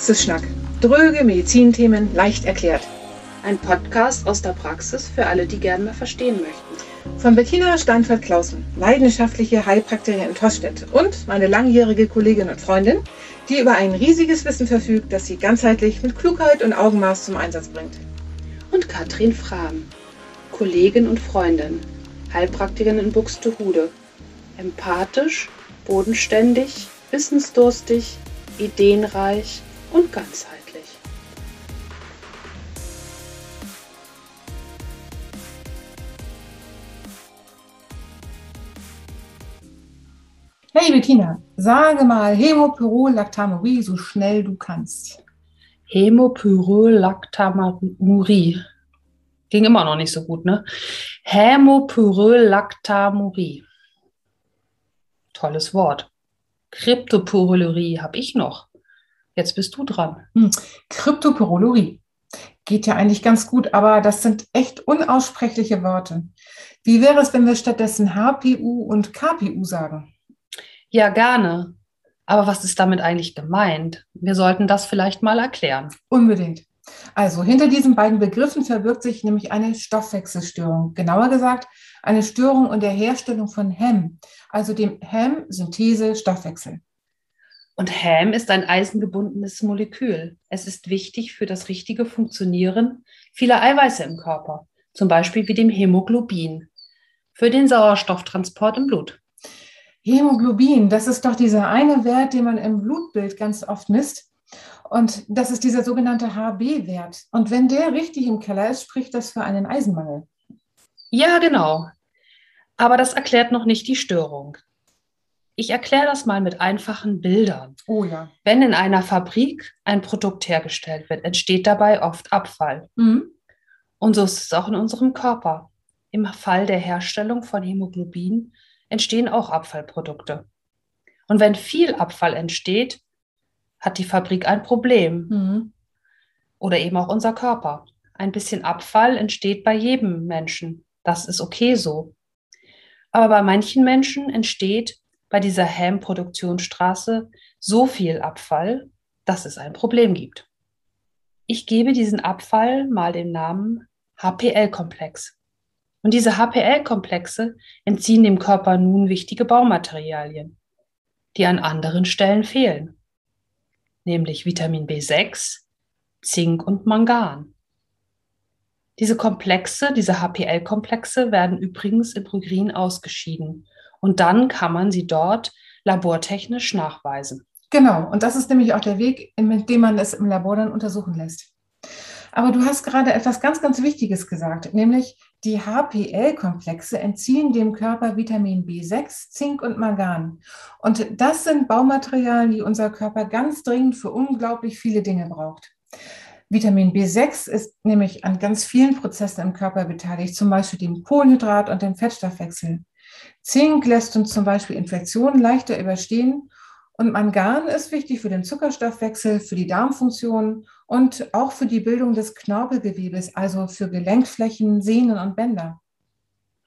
Praxisschnack. Dröge Medizinthemen leicht erklärt. Ein Podcast aus der Praxis für alle, die gerne mal verstehen möchten. Von Bettina Steinfeld-Klausen, leidenschaftliche Heilpraktikerin in Tostedt und meine langjährige Kollegin und Freundin, die über ein riesiges Wissen verfügt, das sie ganzheitlich mit Klugheit und Augenmaß zum Einsatz bringt. Und Katrin Frahm, Kollegin und Freundin, Heilpraktikerin in Buxtehude. Empathisch, bodenständig, wissensdurstig, ideenreich und ganzheitlich. Hey Bettina, sage mal Hämopyrolactamurie so schnell du kannst. Hämopyrolactamurie. Ging immer noch nicht so gut, ne? Hämopyrolactamurie. Tolles Wort. Kryptopyrolurie habe ich noch. Jetzt bist du dran. Hm. Kryptopyrolurie. Geht ja eigentlich ganz gut, aber das sind echt unaussprechliche Worte. Wie wäre es, wenn wir stattdessen HPU und KPU sagen? Ja, gerne. Aber was ist damit eigentlich gemeint? Wir sollten das vielleicht mal erklären. Unbedingt. Also hinter diesen beiden Begriffen verbirgt sich nämlich eine Stoffwechselstörung. Genauer gesagt, eine Störung in der Herstellung von HEM, also dem HEM-Synthese-Stoffwechsel. Und HEM ist ein eisengebundenes Molekül. Es ist wichtig für das richtige Funktionieren vieler Eiweiße im Körper, zum Beispiel wie dem Hämoglobin, für den Sauerstofftransport im Blut. Hämoglobin, das ist doch dieser eine Wert, den man im Blutbild ganz oft misst. Und das ist dieser sogenannte HB-Wert. Und wenn der richtig im Keller ist, spricht das für einen Eisenmangel. Ja, genau. Aber das erklärt noch nicht die Störung. Ich erkläre das mal mit einfachen Bildern. Oh ja. Wenn in einer Fabrik ein Produkt hergestellt wird, entsteht dabei oft Abfall. Mhm. Und so ist es auch in unserem Körper. Im Fall der Herstellung von Hämoglobin entstehen auch Abfallprodukte. Und wenn viel Abfall entsteht, hat die Fabrik ein Problem. Mhm. Oder eben auch unser Körper. Ein bisschen Abfall entsteht bei jedem Menschen. Das ist okay so. Aber bei manchen Menschen entsteht bei dieser Ham-Produktionsstraße so viel Abfall, dass es ein Problem gibt. Ich gebe diesen Abfall mal den Namen HPL-Komplex. Und diese HPL-Komplexe entziehen dem Körper nun wichtige Baumaterialien, die an anderen Stellen fehlen, nämlich Vitamin B6, Zink und Mangan. Diese Komplexe, diese HPL-Komplexe werden übrigens im Urin ausgeschieden und dann kann man sie dort labortechnisch nachweisen. Genau, und das ist nämlich auch der Weg, mit dem man es im Labor dann untersuchen lässt. Aber du hast gerade etwas ganz, ganz Wichtiges gesagt, nämlich die HPL-Komplexe entziehen dem Körper Vitamin B6, Zink und Mangan. Und das sind Baumaterialien, die unser Körper ganz dringend für unglaublich viele Dinge braucht. Vitamin B6 ist nämlich an ganz vielen Prozessen im Körper beteiligt, zum Beispiel dem Kohlenhydrat- und dem Fettstoffwechsel. Zink lässt uns zum Beispiel Infektionen leichter überstehen und Mangan ist wichtig für den Zuckerstoffwechsel, für die Darmfunktion und auch für die Bildung des Knorpelgewebes, also für Gelenkflächen, Sehnen und Bänder.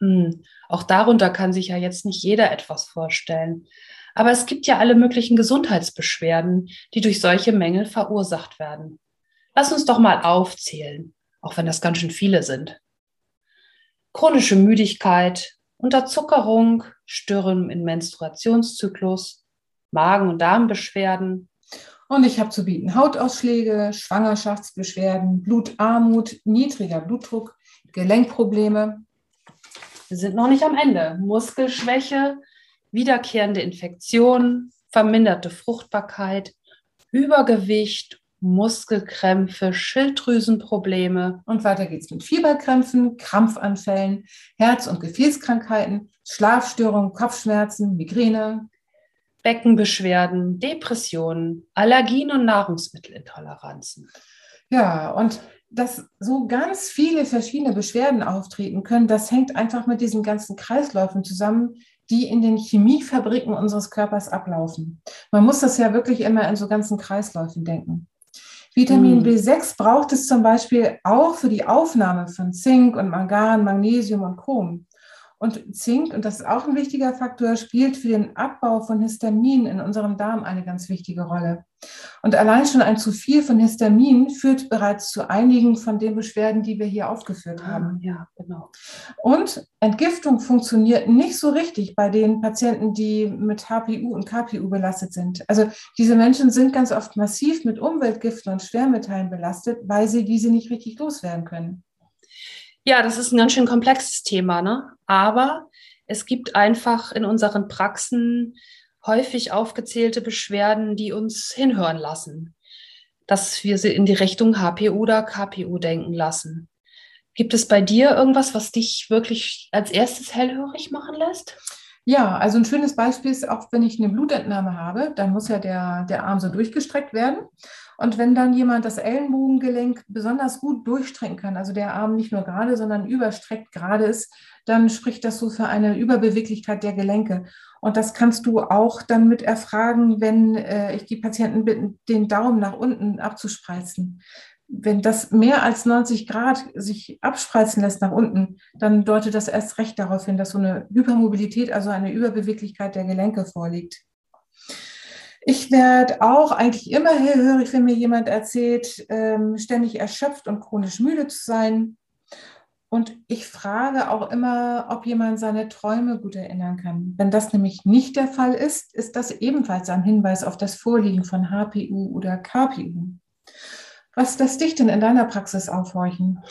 Hm. Auch darunter kann sich ja jetzt nicht jeder etwas vorstellen. Aber es gibt ja alle möglichen Gesundheitsbeschwerden, die durch solche Mängel verursacht werden. Lass uns doch mal aufzählen, auch wenn das ganz schön viele sind. Chronische Müdigkeit, Unterzuckerung, Störungen im Menstruationszyklus, Magen- und Darmbeschwerden. Und ich habe zu bieten Hautausschläge, Schwangerschaftsbeschwerden, Blutarmut, niedriger Blutdruck, Gelenkprobleme. Wir sind noch nicht am Ende. Muskelschwäche, wiederkehrende Infektionen, verminderte Fruchtbarkeit, Übergewicht, Muskelkrämpfe, Schilddrüsenprobleme. Und weiter geht's mit Fieberkrämpfen, Krampfanfällen, Herz- und Gefäßkrankheiten, Schlafstörungen, Kopfschmerzen, Migräne, Beckenbeschwerden, Depressionen, Allergien und Nahrungsmittelintoleranzen. Ja, und dass so ganz viele verschiedene Beschwerden auftreten können, das hängt einfach mit diesen ganzen Kreisläufen zusammen, die in den Chemiefabriken unseres Körpers ablaufen. Man muss das ja wirklich immer in so ganzen Kreisläufen denken. Vitamin mm. B6 braucht es zum Beispiel auch für die Aufnahme von Zink und Mangan, Magnesium und Chrom. Und Zink, und das ist auch ein wichtiger Faktor, spielt für den Abbau von Histamin in unserem Darm eine ganz wichtige Rolle. Und allein schon ein zu viel von Histamin führt bereits zu einigen von den Beschwerden, die wir hier aufgeführt ah, haben. Ja, genau. Und Entgiftung funktioniert nicht so richtig bei den Patienten, die mit HPU und KPU belastet sind. Also diese Menschen sind ganz oft massiv mit Umweltgiften und Schwermetallen belastet, weil sie diese nicht richtig loswerden können. Ja, das ist ein ganz schön komplexes Thema, ne? Aber es gibt einfach in unseren Praxen häufig aufgezählte Beschwerden, die uns hinhören lassen, dass wir sie in die Richtung HPU oder KPU denken lassen. Gibt es bei dir irgendwas, was dich wirklich als erstes hellhörig machen lässt? Ja, also ein schönes Beispiel ist auch, wenn ich eine Blutentnahme habe, dann muss ja der, der Arm so durchgestreckt werden. Und wenn dann jemand das Ellenbogengelenk besonders gut durchstrecken kann, also der Arm nicht nur gerade, sondern überstreckt gerade ist, dann spricht das so für eine Überbeweglichkeit der Gelenke. Und das kannst du auch dann mit erfragen, wenn äh, ich die Patienten bitte, den Daumen nach unten abzuspreizen. Wenn das mehr als 90 Grad sich abspreizen lässt nach unten, dann deutet das erst recht darauf hin, dass so eine Hypermobilität, also eine Überbeweglichkeit der Gelenke vorliegt. Ich werde auch eigentlich immer hellhörig, wenn mir jemand erzählt, ähm, ständig erschöpft und chronisch müde zu sein. Und ich frage auch immer, ob jemand seine Träume gut erinnern kann. Wenn das nämlich nicht der Fall ist, ist das ebenfalls ein Hinweis auf das Vorliegen von HPU oder KPU. Was lässt dich denn in deiner Praxis aufhorchen?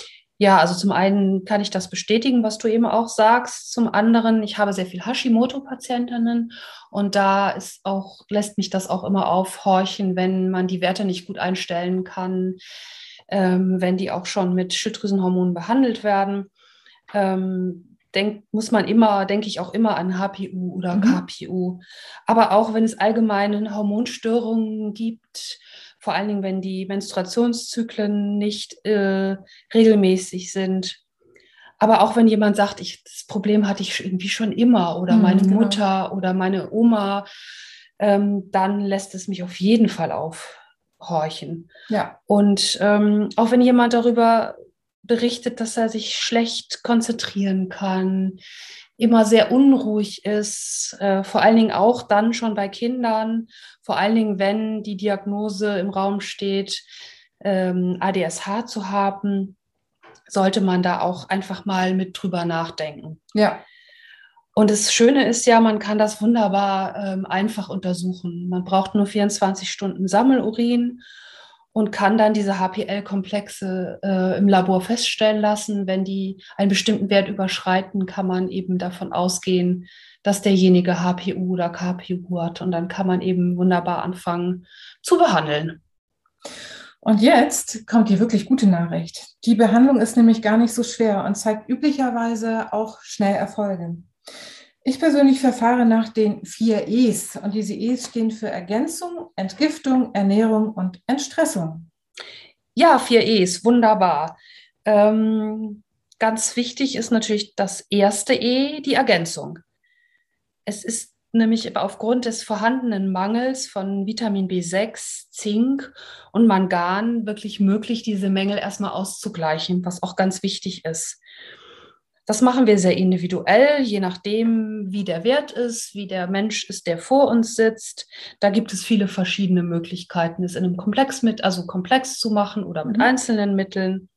Ja, also zum einen kann ich das bestätigen, was du eben auch sagst. Zum anderen, ich habe sehr viel Hashimoto-Patientinnen und da ist auch, lässt mich das auch immer aufhorchen, wenn man die Werte nicht gut einstellen kann, ähm, wenn die auch schon mit Schilddrüsenhormonen behandelt werden. Ähm, denk, muss man immer, denke ich auch immer an HPU oder mhm. KPU. Aber auch wenn es allgemeine Hormonstörungen gibt, vor allen Dingen, wenn die Menstruationszyklen nicht äh, regelmäßig sind. Aber auch wenn jemand sagt, ich, das Problem hatte ich irgendwie schon immer oder mhm, meine genau. Mutter oder meine Oma, ähm, dann lässt es mich auf jeden Fall aufhorchen. Ja. Und ähm, auch wenn jemand darüber berichtet, dass er sich schlecht konzentrieren kann, immer sehr unruhig ist, äh, vor allen Dingen auch dann schon bei Kindern, vor allen Dingen, wenn die Diagnose im Raum steht, ähm, ADSH zu haben, sollte man da auch einfach mal mit drüber nachdenken. Ja. Und das Schöne ist ja, man kann das wunderbar ähm, einfach untersuchen. Man braucht nur 24 Stunden Sammelurin und kann dann diese HPL-Komplexe äh, im Labor feststellen lassen. Wenn die einen bestimmten Wert überschreiten, kann man eben davon ausgehen, dass derjenige HPU oder KPU hat. Und dann kann man eben wunderbar anfangen zu behandeln. Und jetzt kommt die wirklich gute Nachricht. Die Behandlung ist nämlich gar nicht so schwer und zeigt üblicherweise auch schnell Erfolge. Ich persönlich verfahre nach den vier E's und diese E's stehen für Ergänzung, Entgiftung, Ernährung und Entstressung. Ja, vier E's, wunderbar. Ähm, ganz wichtig ist natürlich das erste E, die Ergänzung. Es ist nämlich aufgrund des vorhandenen Mangels von Vitamin B6, Zink und Mangan wirklich möglich, diese Mängel erstmal auszugleichen, was auch ganz wichtig ist. Das machen wir sehr individuell, je nachdem, wie der Wert ist, wie der Mensch ist, der vor uns sitzt. Da gibt es viele verschiedene Möglichkeiten, es in einem Komplex mit, also komplex zu machen oder mit mhm. einzelnen Mitteln.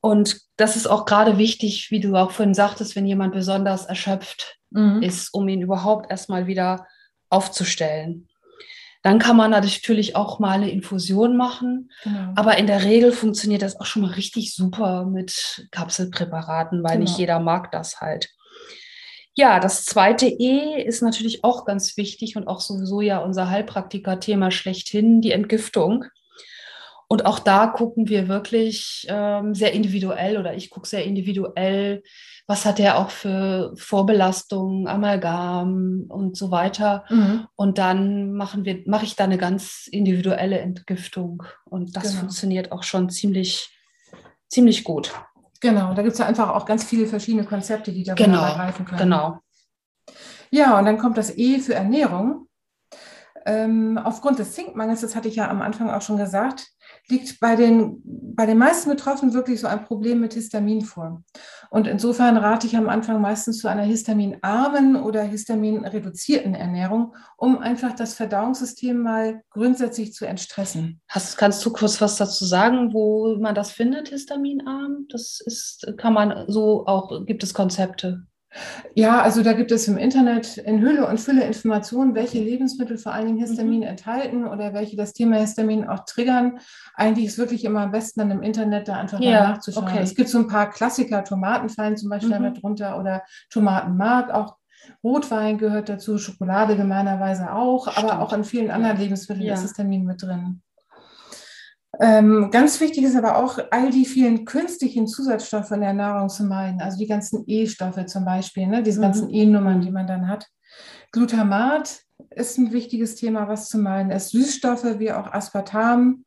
Und das ist auch gerade wichtig, wie du auch vorhin sagtest, wenn jemand besonders erschöpft mhm. ist, um ihn überhaupt erstmal wieder aufzustellen. Dann kann man natürlich auch mal eine Infusion machen. Genau. Aber in der Regel funktioniert das auch schon mal richtig super mit Kapselpräparaten, weil genau. nicht jeder mag das halt. Ja, das zweite E ist natürlich auch ganz wichtig und auch sowieso ja unser Heilpraktiker-Thema schlechthin, die Entgiftung. Und auch da gucken wir wirklich ähm, sehr individuell oder ich gucke sehr individuell, was hat er auch für Vorbelastungen, Amalgam und so weiter. Mhm. Und dann machen wir, mache ich da eine ganz individuelle Entgiftung. Und das genau. funktioniert auch schon ziemlich, ziemlich gut. Genau, da gibt es ja einfach auch ganz viele verschiedene Konzepte, die da genau, greifen können. Genau. Ja, und dann kommt das E für Ernährung. Ähm, aufgrund des Zinkmangels, das hatte ich ja am Anfang auch schon gesagt, liegt bei den, bei den meisten Betroffenen wirklich so ein Problem mit Histamin vor. Und insofern rate ich am Anfang meistens zu einer histaminarmen oder histaminreduzierten Ernährung, um einfach das Verdauungssystem mal grundsätzlich zu entstressen. Hast, kannst du kurz was dazu sagen, wo man das findet, histaminarm? Das ist, kann man so auch, gibt es Konzepte? Ja, also da gibt es im Internet in Hülle und Fülle Informationen, welche Lebensmittel vor allen Dingen Histamin mhm. enthalten oder welche das Thema Histamin auch triggern. Eigentlich ist wirklich immer am besten dann im Internet da einfach ja, mal nachzuschauen. Okay. Es gibt so ein paar Klassiker, Tomaten fallen zum Beispiel mhm. drunter oder Tomatenmark, auch Rotwein gehört dazu, Schokolade gemeinerweise auch, Stimmt. aber auch in vielen anderen Lebensmitteln ja. ist Histamin mit drin. Ähm, ganz wichtig ist aber auch, all die vielen künstlichen Zusatzstoffe in der Nahrung zu meiden, also die ganzen E-Stoffe zum Beispiel, ne, diese mhm. ganzen E-Nummern, die man dann hat. Glutamat ist ein wichtiges Thema, was zu meiden ist. Süßstoffe wie auch Aspartam,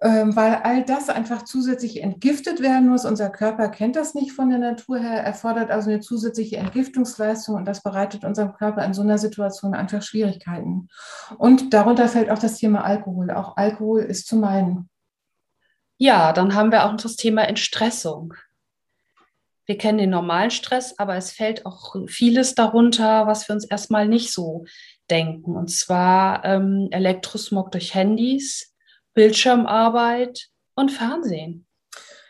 weil all das einfach zusätzlich entgiftet werden muss. Unser Körper kennt das nicht von der Natur her, erfordert also eine zusätzliche Entgiftungsleistung und das bereitet unserem Körper in so einer Situation einfach Schwierigkeiten. Und darunter fällt auch das Thema Alkohol. Auch Alkohol ist zu meinen. Ja, dann haben wir auch das Thema Entstressung. Wir kennen den normalen Stress, aber es fällt auch vieles darunter, was wir uns erstmal nicht so denken. Und zwar ähm, Elektrosmog durch Handys, Bildschirmarbeit und Fernsehen.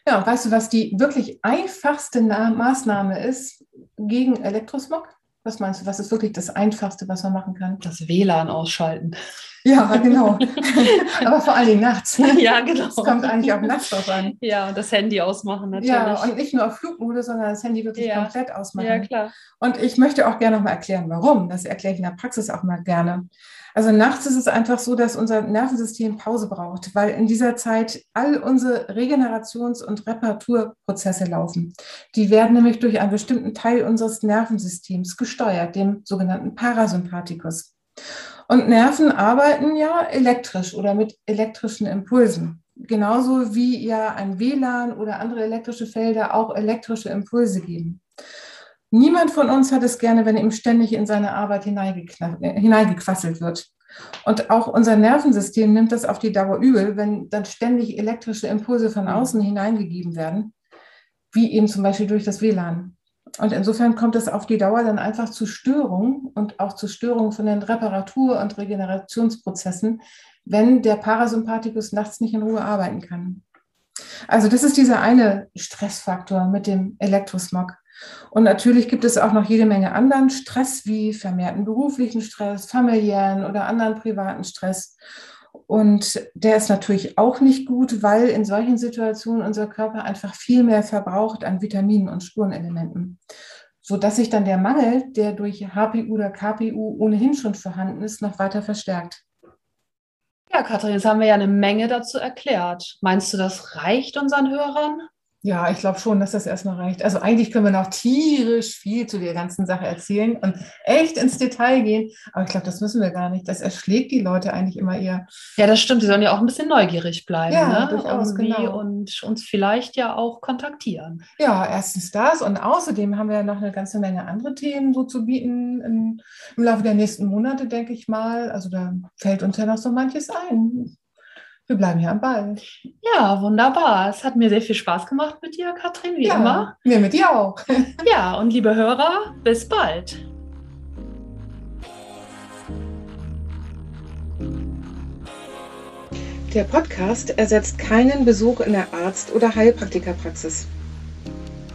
Ja, und weißt du, was die wirklich einfachste Maßnahme ist gegen Elektrosmog? Was meinst du, was ist wirklich das Einfachste, was man machen kann? Das WLAN ausschalten. Ja, genau. Aber vor allen Dingen nachts. Ja, genau. Es kommt eigentlich auch nachts drauf an. Ja, und das Handy ausmachen natürlich. Ja, und nicht nur auf Flugmodus, sondern das Handy wirklich ja. komplett ausmachen. Ja, klar. Und ich möchte auch gerne noch mal erklären, warum. Das erkläre ich in der Praxis auch mal gerne. Also nachts ist es einfach so, dass unser Nervensystem Pause braucht, weil in dieser Zeit all unsere Regenerations- und Reparaturprozesse laufen. Die werden nämlich durch einen bestimmten Teil unseres Nervensystems gesteuert, dem sogenannten Parasympathikus. Und Nerven arbeiten ja elektrisch oder mit elektrischen Impulsen. Genauso wie ja ein WLAN oder andere elektrische Felder auch elektrische Impulse geben. Niemand von uns hat es gerne, wenn ihm ständig in seine Arbeit hineingequasselt wird. Und auch unser Nervensystem nimmt das auf die Dauer übel, wenn dann ständig elektrische Impulse von außen hineingegeben werden, wie eben zum Beispiel durch das WLAN. Und insofern kommt es auf die Dauer dann einfach zu Störungen und auch zu Störungen von den Reparatur- und Regenerationsprozessen, wenn der Parasympathikus nachts nicht in Ruhe arbeiten kann. Also das ist dieser eine Stressfaktor mit dem Elektrosmog. Und natürlich gibt es auch noch jede Menge anderen Stress, wie vermehrten beruflichen Stress, familiären oder anderen privaten Stress. Und der ist natürlich auch nicht gut, weil in solchen Situationen unser Körper einfach viel mehr verbraucht an Vitaminen und Spurenelementen, sodass sich dann der Mangel, der durch HPU oder KPU ohnehin schon vorhanden ist, noch weiter verstärkt. Ja, Katrin, jetzt haben wir ja eine Menge dazu erklärt. Meinst du, das reicht unseren Hörern? Ja, ich glaube schon, dass das erstmal reicht. Also eigentlich können wir noch tierisch viel zu der ganzen Sache erzählen und echt ins Detail gehen. Aber ich glaube, das müssen wir gar nicht. Das erschlägt die Leute eigentlich immer eher. Ja, das stimmt. Sie sollen ja auch ein bisschen neugierig bleiben. Ja, ne? durchaus, genau. Und uns vielleicht ja auch kontaktieren. Ja, erstens das. Und außerdem haben wir ja noch eine ganze Menge andere Themen so zu bieten im, im Laufe der nächsten Monate, denke ich mal. Also da fällt uns ja noch so manches ein wir bleiben hier am Ball. Ja, wunderbar. Es hat mir sehr viel Spaß gemacht mit dir, Katrin, wie ja, immer. Mir mit dir auch. ja, und liebe Hörer, bis bald. Der Podcast ersetzt keinen Besuch in der Arzt- oder Heilpraktikerpraxis.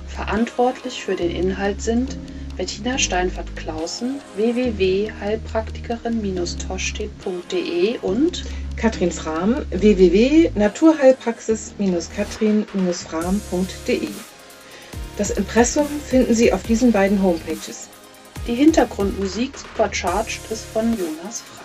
Verantwortlich für den Inhalt sind Bettina Steinfert-Klausen, www.heilpraktikerin-toschstedt.de und Katrin Frahm, www.naturheilpraxis-katrin-frahm.de. Das Impressum finden Sie auf diesen beiden Homepages. Die Hintergrundmusik Supercharged ist von Jonas Frahm.